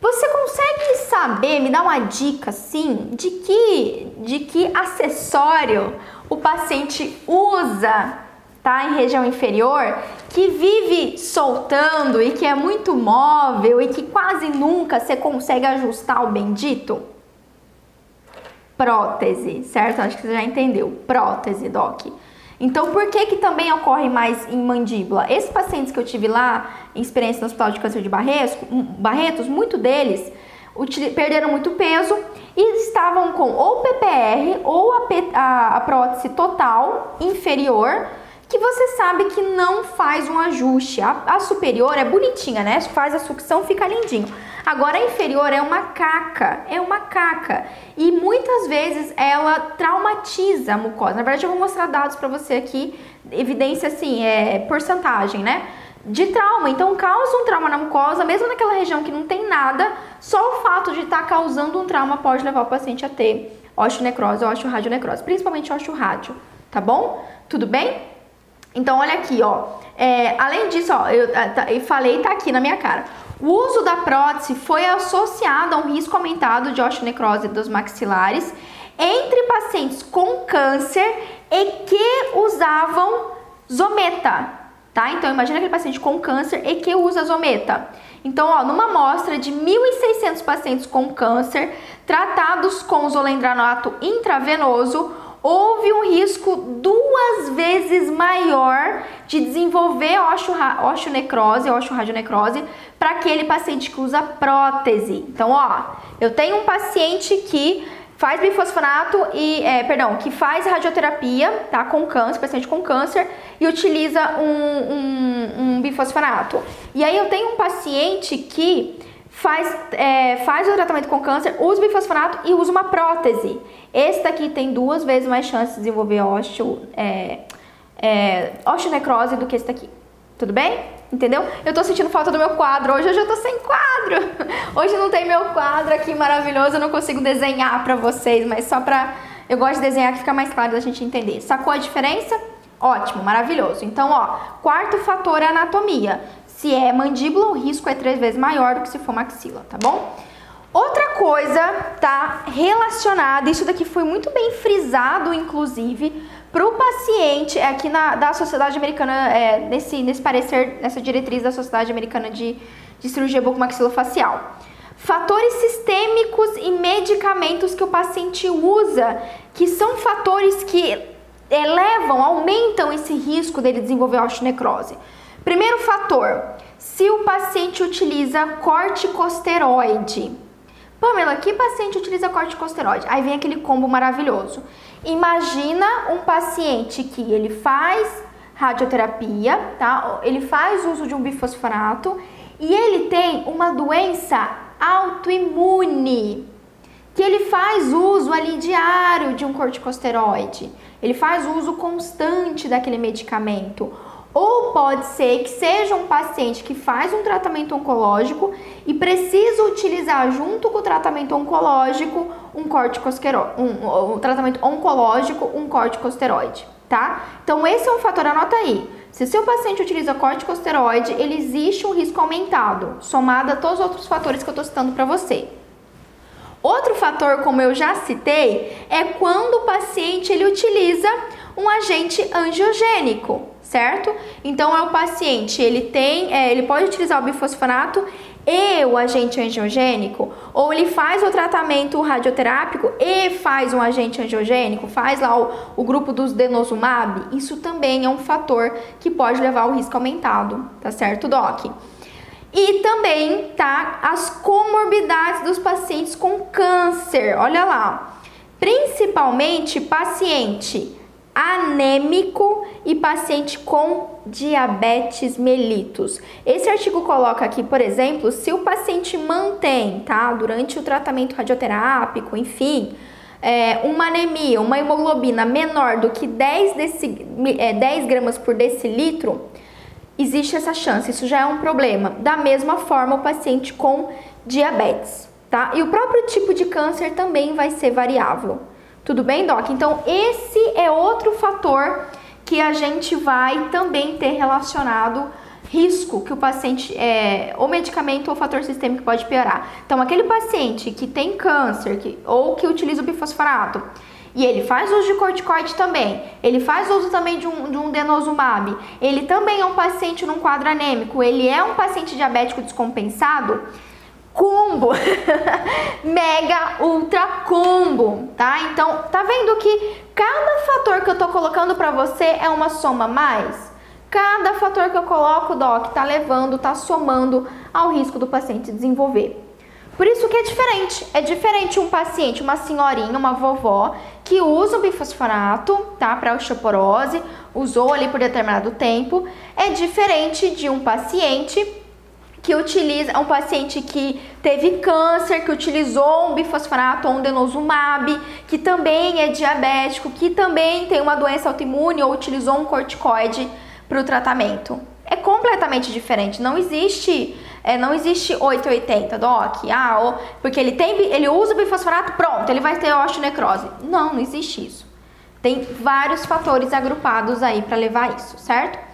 Você consegue saber, me dar uma dica assim, de que, de que acessório o paciente usa, tá, em região inferior, que vive soltando e que é muito móvel e que quase nunca você consegue ajustar o bendito? Prótese, certo? Acho que você já entendeu. Prótese, doc. Então, por que que também ocorre mais em mandíbula? Esses pacientes que eu tive lá, em experiência no Hospital de Câncer de Barretos, Barretos muito deles perderam muito peso e estavam com ou PPR ou a, a, a prótese total inferior, que você sabe que não faz um ajuste. A, a superior é bonitinha, né? Faz a sucção, fica lindinho. Agora a inferior é uma caca, é uma caca. E muitas vezes ela traumatiza a mucosa. Na verdade, eu vou mostrar dados para você aqui, evidência assim, é porcentagem, né? De trauma. Então, causa um trauma na mucosa, mesmo naquela região que não tem nada, só o fato de estar tá causando um trauma pode levar o paciente a ter osteonecrose ou osteoradionecrose, principalmente osteorádio, tá bom? Tudo bem? Então, olha aqui, ó. É, além disso, ó, eu, tá, eu falei, tá aqui na minha cara. O uso da prótese foi associado a um risco aumentado de osteonecrose dos maxilares entre pacientes com câncer e que usavam zometa, tá? Então imagina aquele paciente com câncer e que usa zometa. Então, ó, numa amostra de 1.600 pacientes com câncer tratados com zolendranato intravenoso, houve um risco duas vezes maior de desenvolver osteonecrose, osteoradionecrose, para aquele paciente que usa prótese. Então, ó, eu tenho um paciente que faz bifosfonato e, é, perdão, que faz radioterapia, tá, com câncer, paciente com câncer, e utiliza um, um, um bifosfonato. E aí eu tenho um paciente que faz, é, faz o tratamento com câncer, usa bifosfonato e usa uma prótese. Esse daqui tem duas vezes mais chance de desenvolver osteo, é, é, osteonecrose do que esse daqui. Tudo bem? Entendeu? Eu tô sentindo falta do meu quadro. Hoje, eu tô sem quadro. Hoje não tem meu quadro aqui maravilhoso. Eu não consigo desenhar pra vocês, mas só pra. Eu gosto de desenhar que fica mais claro da gente entender. Sacou a diferença? Ótimo, maravilhoso. Então, ó, quarto fator é anatomia. Se é mandíbula, o risco é três vezes maior do que se for maxila, tá bom? Outra coisa tá relacionada, isso daqui foi muito bem frisado, inclusive, para o paciente aqui na, da Sociedade Americana, é, nesse, nesse parecer, nessa diretriz da Sociedade Americana de, de Cirurgia Bucomaxilofacial. Fatores sistêmicos e medicamentos que o paciente usa, que são fatores que elevam, aumentam esse risco dele desenvolver osteonecrose. Primeiro fator, se o paciente utiliza corticosteroide. Pamela, que paciente utiliza corticosteroide? Aí vem aquele combo maravilhoso. Imagina um paciente que ele faz radioterapia, tá? Ele faz uso de um bifosfonato e ele tem uma doença autoimune, que ele faz uso ali diário de um corticosteroide. Ele faz uso constante daquele medicamento ou pode ser que seja um paciente que faz um tratamento oncológico e precisa utilizar junto com o tratamento oncológico um corticosteroide, um, um tratamento oncológico, um corticosteroide, tá? Então esse é um fator, anota aí. Se seu paciente utiliza corticosteroide, ele existe um risco aumentado, somado a todos os outros fatores que eu estou citando para você. Outro fator, como eu já citei, é quando o paciente ele utiliza um agente angiogênico certo? Então é o paciente, ele tem, é, ele pode utilizar o bifosfonato e o agente angiogênico, ou ele faz o tratamento radioterápico e faz um agente angiogênico, faz lá o, o grupo dos denosumab, isso também é um fator que pode levar ao risco aumentado, tá certo, Doc? E também, tá, as comorbidades dos pacientes com câncer, olha lá, principalmente paciente anêmico e paciente com diabetes mellitus. Esse artigo coloca aqui, por exemplo, se o paciente mantém, tá, durante o tratamento radioterápico, enfim, é, uma anemia, uma hemoglobina menor do que 10, deci, é, 10 gramas por decilitro, existe essa chance, isso já é um problema. Da mesma forma, o paciente com diabetes, tá? E o próprio tipo de câncer também vai ser variável. Tudo bem, Doc? Então, esse é outro fator que a gente vai também ter relacionado risco que o paciente, é, ou medicamento ou fator sistêmico pode piorar. Então, aquele paciente que tem câncer que, ou que utiliza o bifosfonato e ele faz uso de corticoide também, ele faz uso também de um, de um denosumab, ele também é um paciente num quadro anêmico, ele é um paciente diabético descompensado, combo, mega ultra combo, tá? Então, tá vendo que cada fator que eu tô colocando para você é uma soma mais? Cada fator que eu coloco, doc, tá levando, tá somando ao risco do paciente desenvolver. Por isso que é diferente. É diferente um paciente, uma senhorinha, uma vovó, que usa o bifosfonato, tá? Para osteoporose, usou ali por determinado tempo. É diferente de um paciente que utiliza um paciente que teve câncer, que utilizou um bifosfonato ou um denosumab, que também é diabético, que também tem uma doença autoimune ou utilizou um corticoide para o tratamento. É completamente diferente. Não existe, é, não existe 880, doc. Ah, porque ele tem, ele usa o bifosfonato, pronto, ele vai ter osteonecrose. Não, não existe isso. Tem vários fatores agrupados aí para levar isso, certo?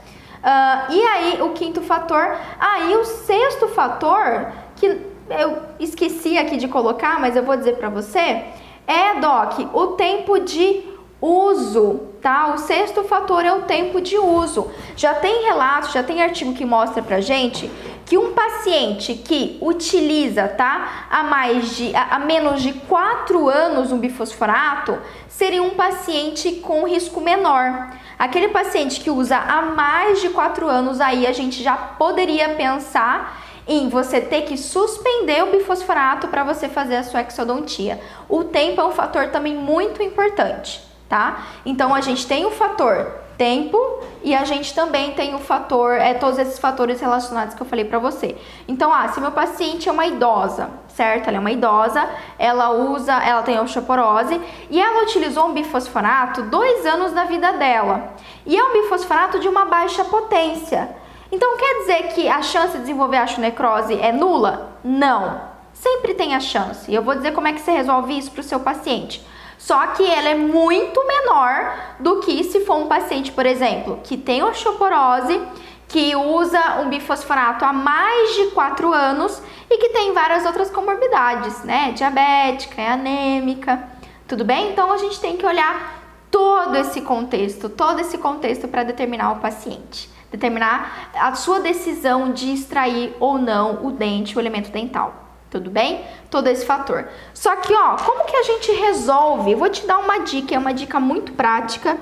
Uh, e aí, o quinto fator. Aí, ah, o sexto fator, que eu esqueci aqui de colocar, mas eu vou dizer para você, é, Doc, o tempo de uso, tá? O sexto fator é o tempo de uso. Já tem relatos, já tem artigo que mostra pra gente que um paciente que utiliza, tá, a mais de a menos de 4 anos um bifosforato, seria um paciente com risco menor. Aquele paciente que usa há mais de 4 anos, aí a gente já poderia pensar em você ter que suspender o bifosforato para você fazer a sua exodontia. O tempo é um fator também muito importante, tá? Então a gente tem o fator tempo e a gente também tem o fator, é todos esses fatores relacionados que eu falei para você. Então, ah, se meu paciente é uma idosa, certo? Ela é uma idosa, ela usa, ela tem osteoporose e ela utilizou um bifosfonato dois anos da vida dela. E é um bifosfonato de uma baixa potência. Então, quer dizer que a chance de desenvolver osteonecrose é nula? Não. Sempre tem a chance. E eu vou dizer como é que você resolve isso para o seu paciente. Só que ela é muito menor do que se for um paciente, por exemplo, que tem osteoporose, que usa um bifosfonato há mais de 4 anos e que tem várias outras comorbidades, né? Diabética, é anêmica, tudo bem? Então a gente tem que olhar todo esse contexto, todo esse contexto para determinar o paciente, determinar a sua decisão de extrair ou não o dente, o elemento dental tudo bem? Todo esse fator. Só que, ó, como que a gente resolve? Eu vou te dar uma dica, é uma dica muito prática.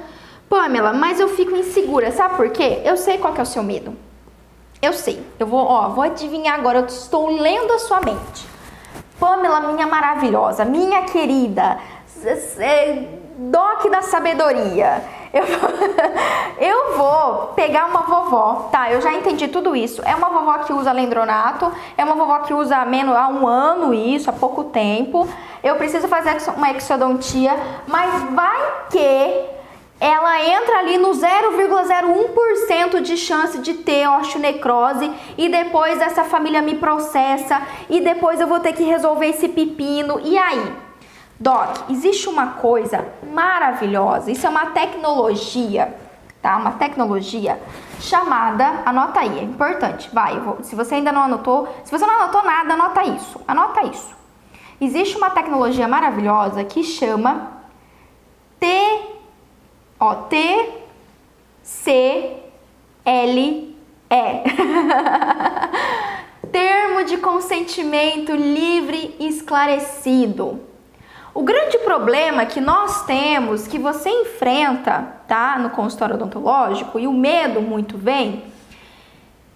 Pamela, mas eu fico insegura, sabe por quê? Eu sei qual que é o seu medo. Eu sei. Eu vou, ó, vou adivinhar agora, eu estou lendo a sua mente. Pamela, minha maravilhosa, minha querida, doc da sabedoria. Eu, eu vou pegar uma vovó, tá? Eu já entendi tudo isso. É uma vovó que usa lendronato, é uma vovó que usa há, menos, há um ano isso, há pouco tempo. Eu preciso fazer uma exodontia, mas vai que ela entra ali no 0,01% de chance de ter osteonecrose e depois essa família me processa e depois eu vou ter que resolver esse pepino. E aí? Doc, existe uma coisa maravilhosa, isso é uma tecnologia, tá? Uma tecnologia chamada, anota aí, é importante, vai, vou, se você ainda não anotou, se você não anotou nada, anota isso, anota isso. Existe uma tecnologia maravilhosa que chama T, ó, T, C, L, E. termo de consentimento livre e esclarecido. O grande problema que nós temos, que você enfrenta, tá, no consultório odontológico, e o medo muito vem,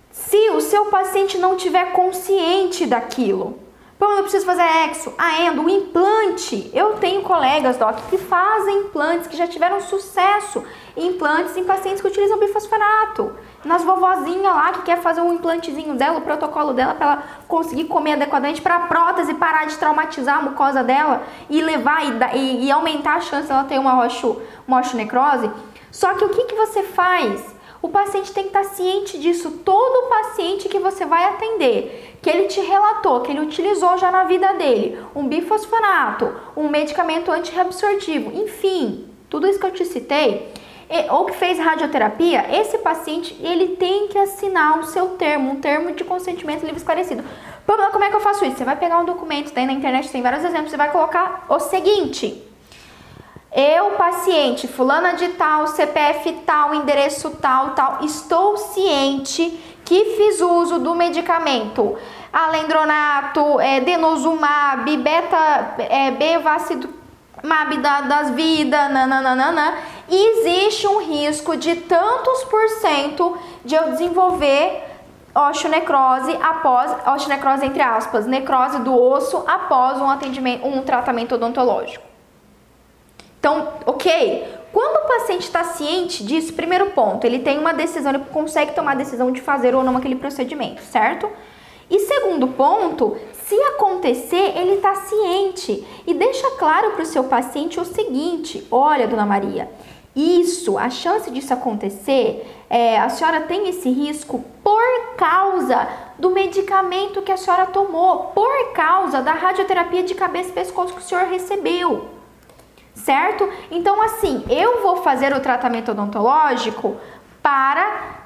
se o seu paciente não tiver consciente daquilo. Pô, eu preciso fazer exo, a endo, implante. Eu tenho colegas, doc, que fazem implantes, que já tiveram sucesso em implantes em pacientes que utilizam bifosfonato. Nas vovozinhas lá que quer fazer um implantezinho dela, o protocolo dela para ela conseguir comer adequadamente para a prótese parar de traumatizar a mucosa dela e levar e, e, e aumentar a chance dela ter uma, roxo, uma necrose. Só que o que, que você faz? O paciente tem que estar ciente disso. Todo paciente que você vai atender, que ele te relatou, que ele utilizou já na vida dele, um bifosfonato, um medicamento antirreabsortivo, enfim, tudo isso que eu te citei, ou que fez radioterapia, esse paciente ele tem que assinar o seu termo, um termo de consentimento livre esclarecido. Pamela, como é que eu faço isso? Você vai pegar um documento, tem na internet, tem vários exemplos, você vai colocar o seguinte: eu, paciente, fulana de tal, CPF tal, endereço tal, tal, estou ciente que fiz uso do medicamento alendronato, é, denosumab, beta, é, bevacizumab da, das vidas, nananana, e existe um risco de tantos por cento de eu desenvolver osteonecrose após, osteonecrose entre aspas, necrose do osso após um atendimento, um tratamento odontológico. Então, ok, quando o paciente está ciente disso, primeiro ponto, ele tem uma decisão, ele consegue tomar a decisão de fazer ou não aquele procedimento, certo? E segundo ponto, se acontecer, ele está ciente. E deixa claro para o seu paciente o seguinte: olha, dona Maria, isso, a chance disso acontecer, é, a senhora tem esse risco por causa do medicamento que a senhora tomou, por causa da radioterapia de cabeça e pescoço que o senhor recebeu certo? Então, assim, eu vou fazer o tratamento odontológico para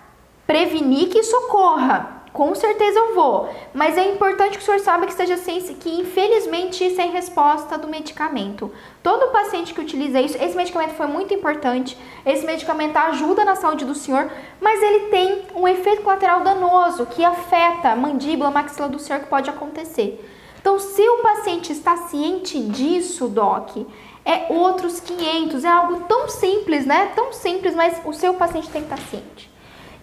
prevenir que isso ocorra. Com certeza eu vou, mas é importante que o senhor saiba que esteja ciência que infelizmente isso é resposta do medicamento. Todo paciente que utiliza isso, esse medicamento foi muito importante, esse medicamento ajuda na saúde do senhor, mas ele tem um efeito colateral danoso que afeta a mandíbula, a maxila do senhor que pode acontecer. Então, se o paciente está ciente disso, doc, é outros 500. É algo tão simples, né? Tão simples, mas o seu paciente tem que estar ciente.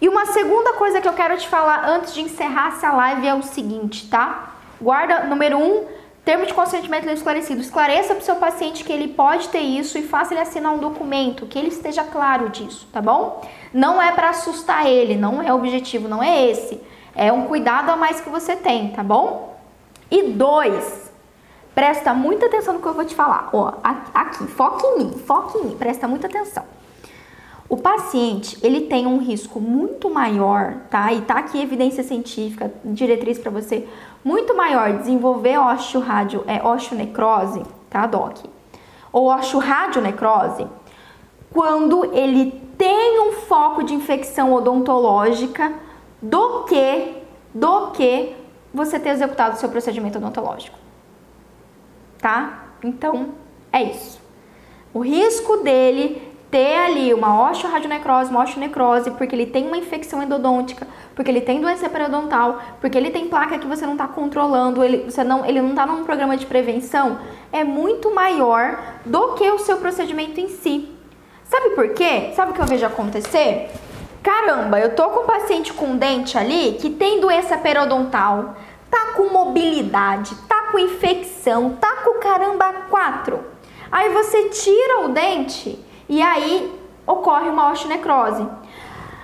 E uma segunda coisa que eu quero te falar antes de encerrar essa live é o seguinte, tá? Guarda, número um, termo de consentimento esclarecido. Esclareça para o seu paciente que ele pode ter isso e faça ele assinar um documento, que ele esteja claro disso, tá bom? Não é para assustar ele, não é o objetivo, não é esse. É um cuidado a mais que você tem, tá bom? E dois, Presta muita atenção no que eu vou te falar. Ó, aqui, foque em mim, foque em mim, presta muita atenção. O paciente, ele tem um risco muito maior, tá? E tá aqui evidência científica, diretriz para você, muito maior de desenvolver osteorádio, é osteonecrose, tá, doc? Ou osteoradionecrose, quando ele tem um foco de infecção odontológica do que, do que você ter executado o seu procedimento odontológico tá? Então, é isso. O risco dele ter ali uma osteoradionecrose, uma osteonecrose, porque ele tem uma infecção endodôntica, porque ele tem doença periodontal, porque ele tem placa que você não está controlando, ele, você não, ele não está num programa de prevenção, é muito maior do que o seu procedimento em si. Sabe por quê? Sabe o que eu vejo acontecer? Caramba, eu tô com um paciente com dente ali que tem doença periodontal, tá com mobilidade, com infecção, tá com caramba quatro. Aí você tira o dente e aí ocorre uma osteonecrose.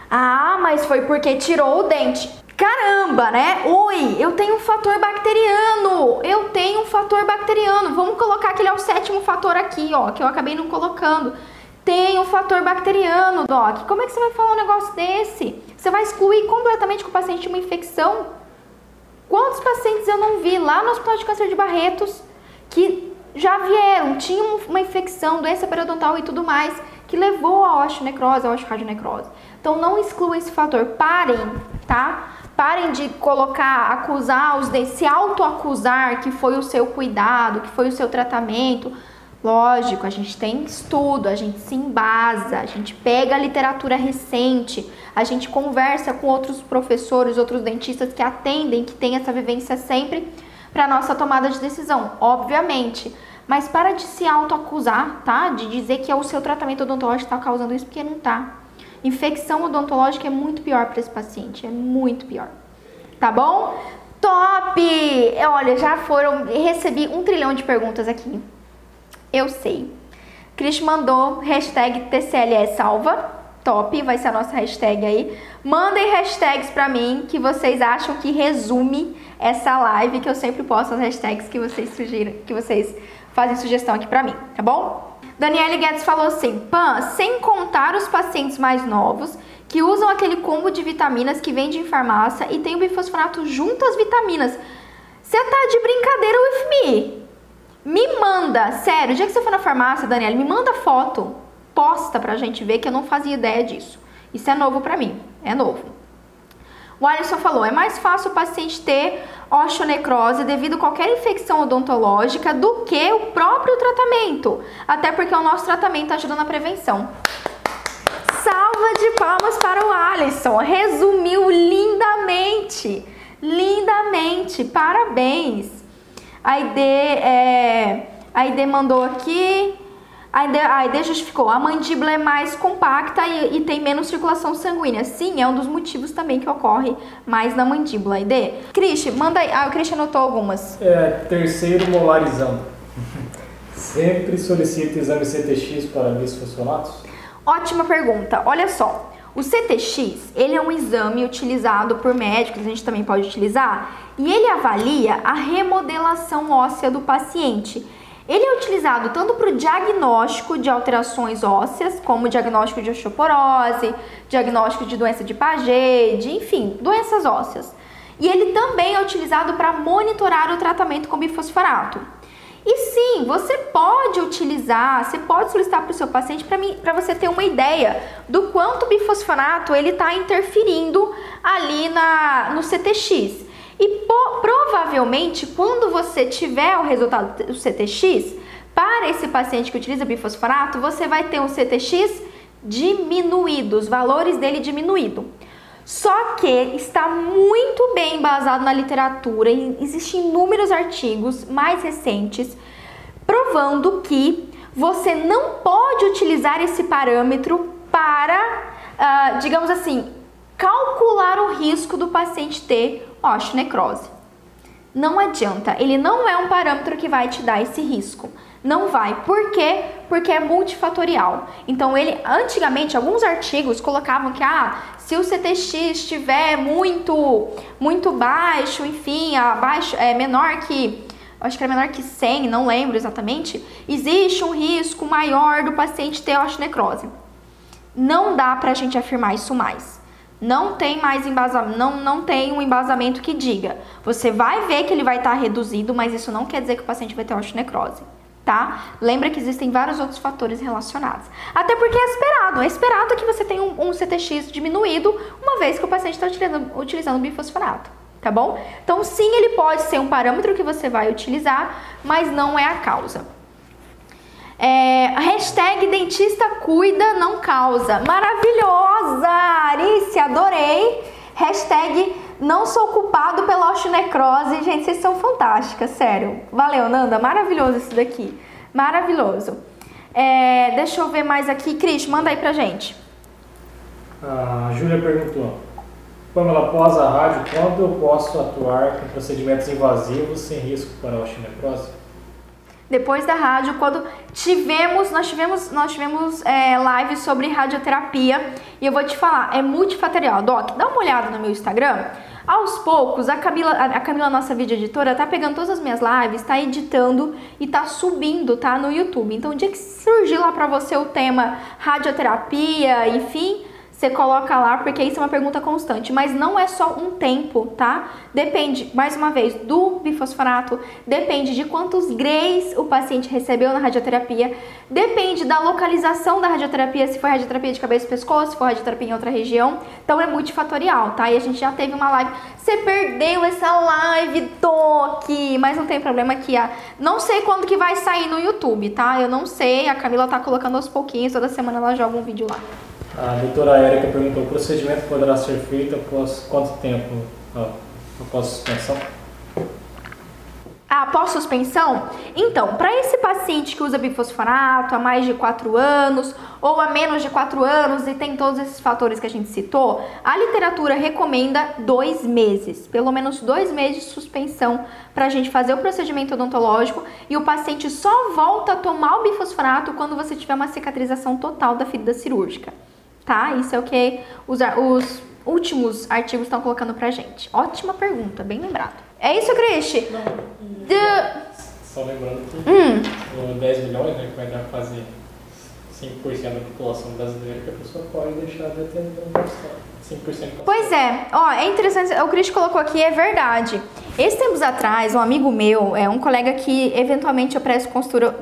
Ah, mas foi porque tirou o dente. Caramba, né? Oi, eu tenho um fator bacteriano. Eu tenho um fator bacteriano. Vamos colocar aquele é o sétimo fator aqui, ó, que eu acabei não colocando. Tem um fator bacteriano, Doc. Como é que você vai falar um negócio desse? Você vai excluir completamente que o paciente uma infecção? Quantos pacientes eu não vi lá no Hospital de Câncer de Barretos que já vieram, tinham uma infecção, doença periodontal e tudo mais, que levou a osteonecrose, a osteocardionecrose. Então não exclua esse fator. Parem, tá? Parem de colocar, acusar os de se autoacusar que foi o seu cuidado, que foi o seu tratamento. Lógico, a gente tem estudo, a gente se embasa, a gente pega a literatura recente, a gente conversa com outros professores, outros dentistas que atendem, que têm essa vivência sempre para nossa tomada de decisão, obviamente. Mas para de se autoacusar, tá? De dizer que é o seu tratamento odontológico que está causando isso, porque não tá. Infecção odontológica é muito pior para esse paciente, é muito pior. Tá bom? Top! Olha, já foram, recebi um trilhão de perguntas aqui. Eu sei. Cris mandou hashtag TCLE salva. Top, vai ser a nossa hashtag aí. Mandem hashtags para mim que vocês acham que resume essa live, que eu sempre posto as hashtags que vocês sugiram, que vocês fazem sugestão aqui para mim, tá bom? Daniele Guedes falou assim: Pan, sem contar os pacientes mais novos que usam aquele combo de vitaminas que vende em farmácia e tem o bifosfonato junto às vitaminas. Você tá de brincadeira with me? Manda, sério, o dia que você for na farmácia, Daniela, me manda foto, posta pra gente ver que eu não fazia ideia disso. Isso é novo pra mim, é novo. O Alisson falou, é mais fácil o paciente ter osteonecrose devido a qualquer infecção odontológica do que o próprio tratamento, até porque o nosso tratamento ajuda na prevenção. Salva de palmas para o Alisson, resumiu lindamente, lindamente, parabéns. A ID, é, a ID mandou aqui. A ID, a ID justificou. A mandíbula é mais compacta e, e, tem menos circulação sanguínea. Sim, é um dos motivos também que ocorre mais na mandíbula. ID. Cristian, manda aí. Ah, o Cristian anotou algumas. É, terceiro molarizando. Sempre solicita exame CTX para bisfosfonatos? Ótima pergunta. Olha só. O CTX, ele é um exame utilizado por médicos, a gente também pode utilizar, e ele avalia a remodelação óssea do paciente. Ele é utilizado tanto para o diagnóstico de alterações ósseas, como diagnóstico de osteoporose, diagnóstico de doença de Paget, enfim, doenças ósseas. E ele também é utilizado para monitorar o tratamento com bifosfonato. E sim, você pode utilizar, você pode solicitar para o seu paciente para você ter uma ideia do quanto o bifosfonato ele está interferindo ali na, no CTX. E po, provavelmente, quando você tiver o resultado do CTX, para esse paciente que utiliza bifosfonato, você vai ter um CTX diminuído, os valores dele diminuído. Só que está muito bem embasado na literatura, e existem inúmeros artigos mais recentes provando que você não pode utilizar esse parâmetro para, uh, digamos assim, calcular o risco do paciente ter osteonecrose. Não adianta, ele não é um parâmetro que vai te dar esse risco. Não vai. Por quê? Porque é multifatorial. Então, ele antigamente alguns artigos colocavam que ah, se o CTX estiver muito muito baixo, enfim, abaixo é menor que acho que era menor que 100, não lembro exatamente, existe um risco maior do paciente ter osteonecrose. Não dá pra gente afirmar isso mais. Não tem mais embasamento, não, não tem um embasamento que diga. Você vai ver que ele vai estar tá reduzido, mas isso não quer dizer que o paciente vai ter osteonecrose tá? Lembra que existem vários outros fatores relacionados. Até porque é esperado, é esperado que você tenha um, um CTX diminuído uma vez que o paciente está utilizando, utilizando bifosfonato, tá bom? Então, sim, ele pode ser um parâmetro que você vai utilizar, mas não é a causa. É, hashtag dentista cuida, não causa. Maravilhosa! Arice, adorei. Hashtag não sou culpado pela osteonecrose. Gente, vocês são fantásticas, sério. Valeu, Nanda. Maravilhoso isso daqui. Maravilhoso. É, deixa eu ver mais aqui. Cris, manda aí pra gente. A Júlia perguntou. Pamela, após a rádio, quando eu posso atuar com procedimentos invasivos sem risco para a osteonecrose? Depois da rádio, quando tivemos, nós tivemos, nós tivemos é, live sobre radioterapia e eu vou te falar, é multifatorial. Doc, dá uma olhada no meu Instagram. Aos poucos, a Camila, a Camila, nossa vídeo editora, tá pegando todas as minhas lives, tá editando e tá subindo, tá, no YouTube. Então, o dia que surgir lá pra você o tema radioterapia, enfim, você coloca lá, porque isso é uma pergunta constante. Mas não é só um tempo, tá? Depende, mais uma vez, do bifosfonato, depende de quantos grays o paciente recebeu na radioterapia, depende da localização da radioterapia, se foi radioterapia de cabeça e pescoço, se for radioterapia em outra região. Então é multifatorial, tá? E a gente já teve uma live. Você perdeu essa live, Doc! Mas não tem problema aqui. Não sei quando que vai sair no YouTube, tá? Eu não sei. A Camila tá colocando aos pouquinhos, toda semana ela joga um vídeo lá. A doutora Érica perguntou: o procedimento poderá ser feito após quanto tempo? após suspensão? Após suspensão? Então, para esse paciente que usa bifosfonato há mais de 4 anos ou há menos de 4 anos e tem todos esses fatores que a gente citou, a literatura recomenda dois meses, pelo menos dois meses de suspensão para a gente fazer o procedimento odontológico e o paciente só volta a tomar o bifosfonato quando você tiver uma cicatrização total da ferida cirúrgica tá? Isso é o que os, os últimos artigos estão colocando pra gente. Ótima pergunta, bem lembrado. É isso, Cristi? Não. De... Só lembrando que hum. 10 milhões, né, que vai dar fazer 5% da população brasileira, que a pessoa pode deixar de atender um 5%. Pois é, ó, é interessante, o Cris colocou aqui, é verdade. Esses tempos atrás, um amigo meu, é um colega que eventualmente eu presto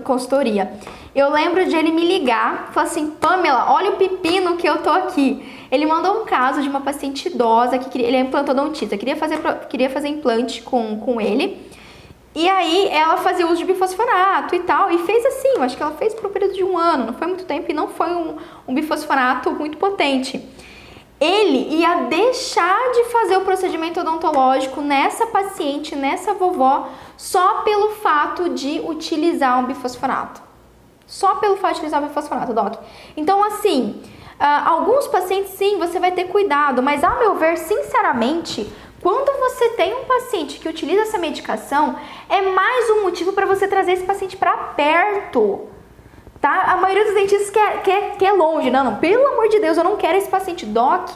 consultoria, eu lembro de ele me ligar, falar assim, Pamela, olha o pepino que eu tô aqui. Ele mandou um caso de uma paciente idosa que queria, ele é implantodontista, queria fazer, queria fazer implante com, com ele. E aí ela fazia uso de bifosfonato e tal, e fez assim, eu acho que ela fez por um período de um ano, não foi muito tempo e não foi um, um bifosfonato muito potente ele ia deixar de fazer o procedimento odontológico nessa paciente, nessa vovó, só pelo fato de utilizar um bifosfonato. Só pelo fato de utilizar o bifosfonato, Doc. Então, assim, uh, alguns pacientes sim, você vai ter cuidado, mas ao meu ver, sinceramente, quando você tem um paciente que utiliza essa medicação, é mais um motivo para você trazer esse paciente para perto tá? A maioria dos dentistas quer, quer, quer longe. Não, não, pelo amor de Deus, eu não quero esse paciente doc.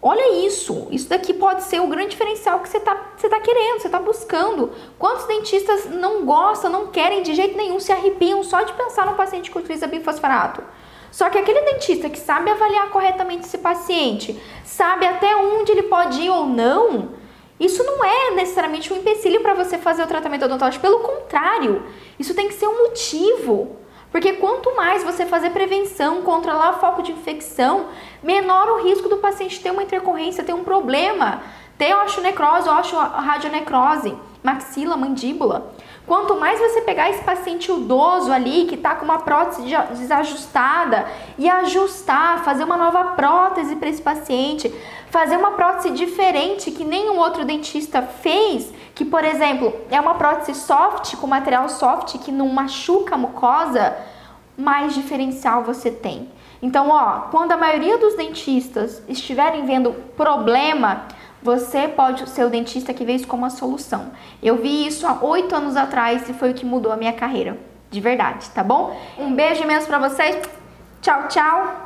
Olha isso, isso daqui pode ser o grande diferencial que você está você tá querendo, você está buscando. Quantos dentistas não gostam, não querem de jeito nenhum, se arrepiam só de pensar no paciente que utiliza bifosfonato? Só que aquele dentista que sabe avaliar corretamente esse paciente, sabe até onde ele pode ir ou não, isso não é necessariamente um empecilho para você fazer o tratamento odontológico, pelo contrário, isso tem que ser um motivo. Porque quanto mais você fazer prevenção, controlar o foco de infecção, menor o risco do paciente ter uma intercorrência, ter um problema, ter osteonecrose ou radionecrose, maxila, mandíbula. Quanto mais você pegar esse paciente idoso ali, que está com uma prótese desajustada, e ajustar, fazer uma nova prótese para esse paciente, fazer uma prótese diferente que nenhum outro dentista fez, que por exemplo é uma prótese soft, com material soft que não machuca a mucosa, mais diferencial você tem. Então, ó, quando a maioria dos dentistas estiverem vendo problema, você pode ser o dentista que vê isso como uma solução. Eu vi isso há oito anos atrás e foi o que mudou a minha carreira. De verdade, tá bom? Um beijo imenso pra vocês. Tchau, tchau.